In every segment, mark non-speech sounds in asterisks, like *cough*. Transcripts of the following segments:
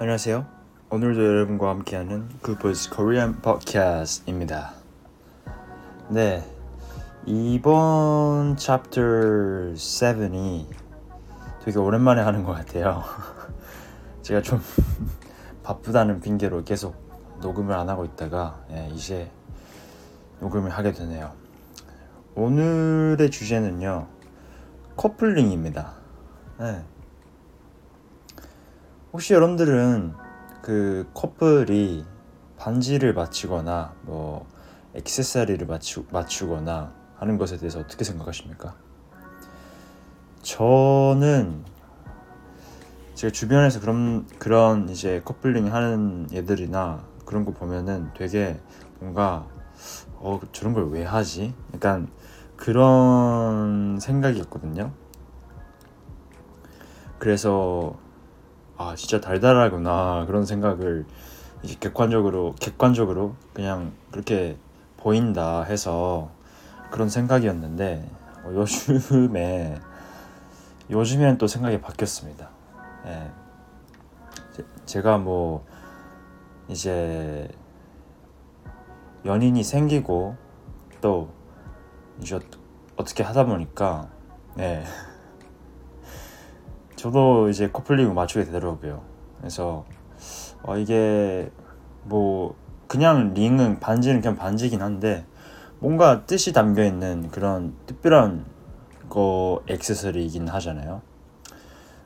안녕하세요. 오늘도 여러분과 함께하는 굿보이스 코리안 팟캐스트입니다. 네, 이번 챕터 7이 되게 오랜만에 하는 것 같아요. *laughs* 제가 좀 *laughs* 바쁘다는 핑계로 계속 녹음을 안 하고 있다가 예, 이제 녹음을 하게 되네요. 오늘의 주제는요, 커플링입니다. 네. 혹시 여러분들은 그 커플이 반지를 맞추거나 뭐 액세서리를 맞추, 맞추거나 하는 것에 대해서 어떻게 생각하십니까? 저는 제가 주변에서 그런 그런 이제 커플링 하는 애들이나 그런 거 보면은 되게 뭔가 어 저런 걸 왜 하지? 약간 그런 생각이 있거든요. 그래서 아 진짜 달달하구나 그런 생각을 이제 객관적으로 객관적으로 그냥 그렇게 보인다 해서 그런 생각이었는데 어, 요즘에 요즘에는 또 생각이 바뀌었습니다. 예. 제가 뭐 이제 연인이 생기고 또 이제 어떻게 하다 보니까 네. *laughs* 저도 이제 커플링을 맞추게 되더라고요. 그래서 어 이게 뭐 그냥 링은 반지는 그냥 반지긴 한데 뭔가 뜻이 담겨 있는 그런 특별한 거 액세서리이긴 하잖아요.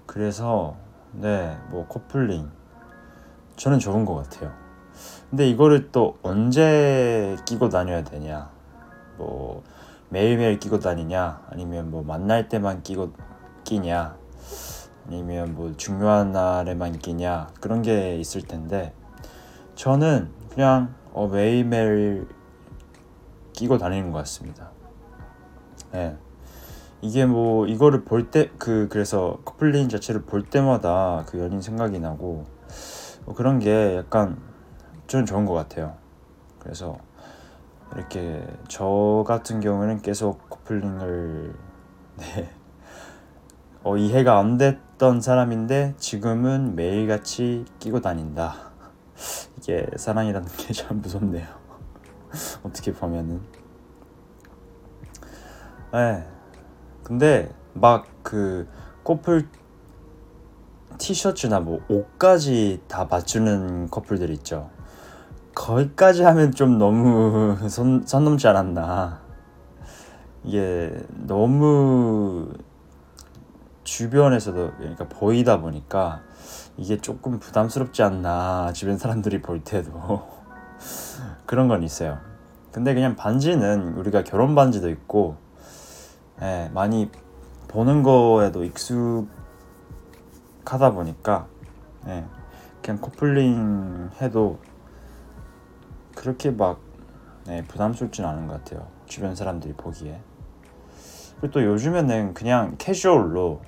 그래서 네, 뭐 커플링 저는 좋은 것 같아요. 근데 이거를 또 언제 끼고 다녀야 되냐? 뭐 매일매일 끼고 다니냐? 아니면 뭐 만날 때만 끼고 끼냐? 아니면 뭐 중요한 날에만 끼냐 그런 게 있을 텐데 저는 그냥 어, 매일매일 끼고 다니는 것 같습니다. 예. 이게 뭐 이거를 볼 때 그 그래서 커플링 자체를 볼 때마다 그 연인 생각이 나고 뭐 그런 게 약간 저는 좋은 것 같아요. 그래서 이렇게 저 같은 경우는 계속 커플링을 네. *laughs* 어, 이해가 안 됐던 사람인데 지금은 매일같이 끼고 다닌다. 이게 사랑이라는 게 참 무섭네요. *laughs* 어떻게 보면은. 네. 근데 막 그 커플 티셔츠나 뭐 옷까지 다 맞추는 커플들 있죠. 거기까지 하면 좀 너무 *laughs* 선, 선 넘지 않았나. 이게 너무 주변에서도 그러니까 보이다 보니까 이게 조금 부담스럽지 않나 주변 사람들이 볼 때도 *laughs* 그런 건 있어요. 근데 그냥 반지는 우리가 결혼 반지도 있고 예, 많이 보는 거에도 익숙하다 보니까 예, 그냥 커플링 해도 그렇게 막 예, 부담스럽진 않은 것 같아요. 주변 사람들이 보기에. 그리고 또 요즘에는 그냥 캐주얼로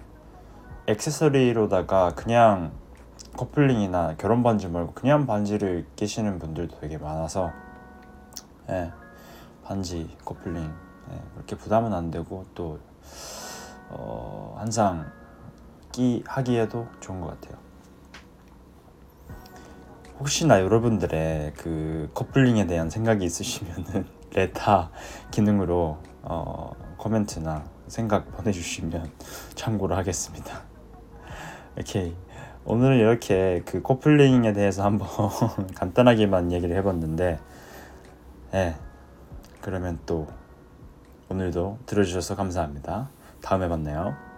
액세서리로다가 그냥 커플링이나 결혼 반지 말고 그냥 반지를 끼시는 분들도 되게 많아서 예, 반지 커플링 예, 그렇게 부담은 안 되고 또 어, 항상 끼 하기에도 좋은 것 같아요. 혹시나 여러분들의 그 커플링에 대한 생각이 있으시면은 *laughs* 레타 기능으로 어, 코멘트나 생각 보내주시면 *laughs* 참고로 하겠습니다. *laughs* 오케이. 오늘은 이렇게 그 커플링에 대해서 한번 간단하게만 얘기를 해봤는데, 네. 그러면 또 오늘도 들어주셔서 감사합니다. 다음에 만나요.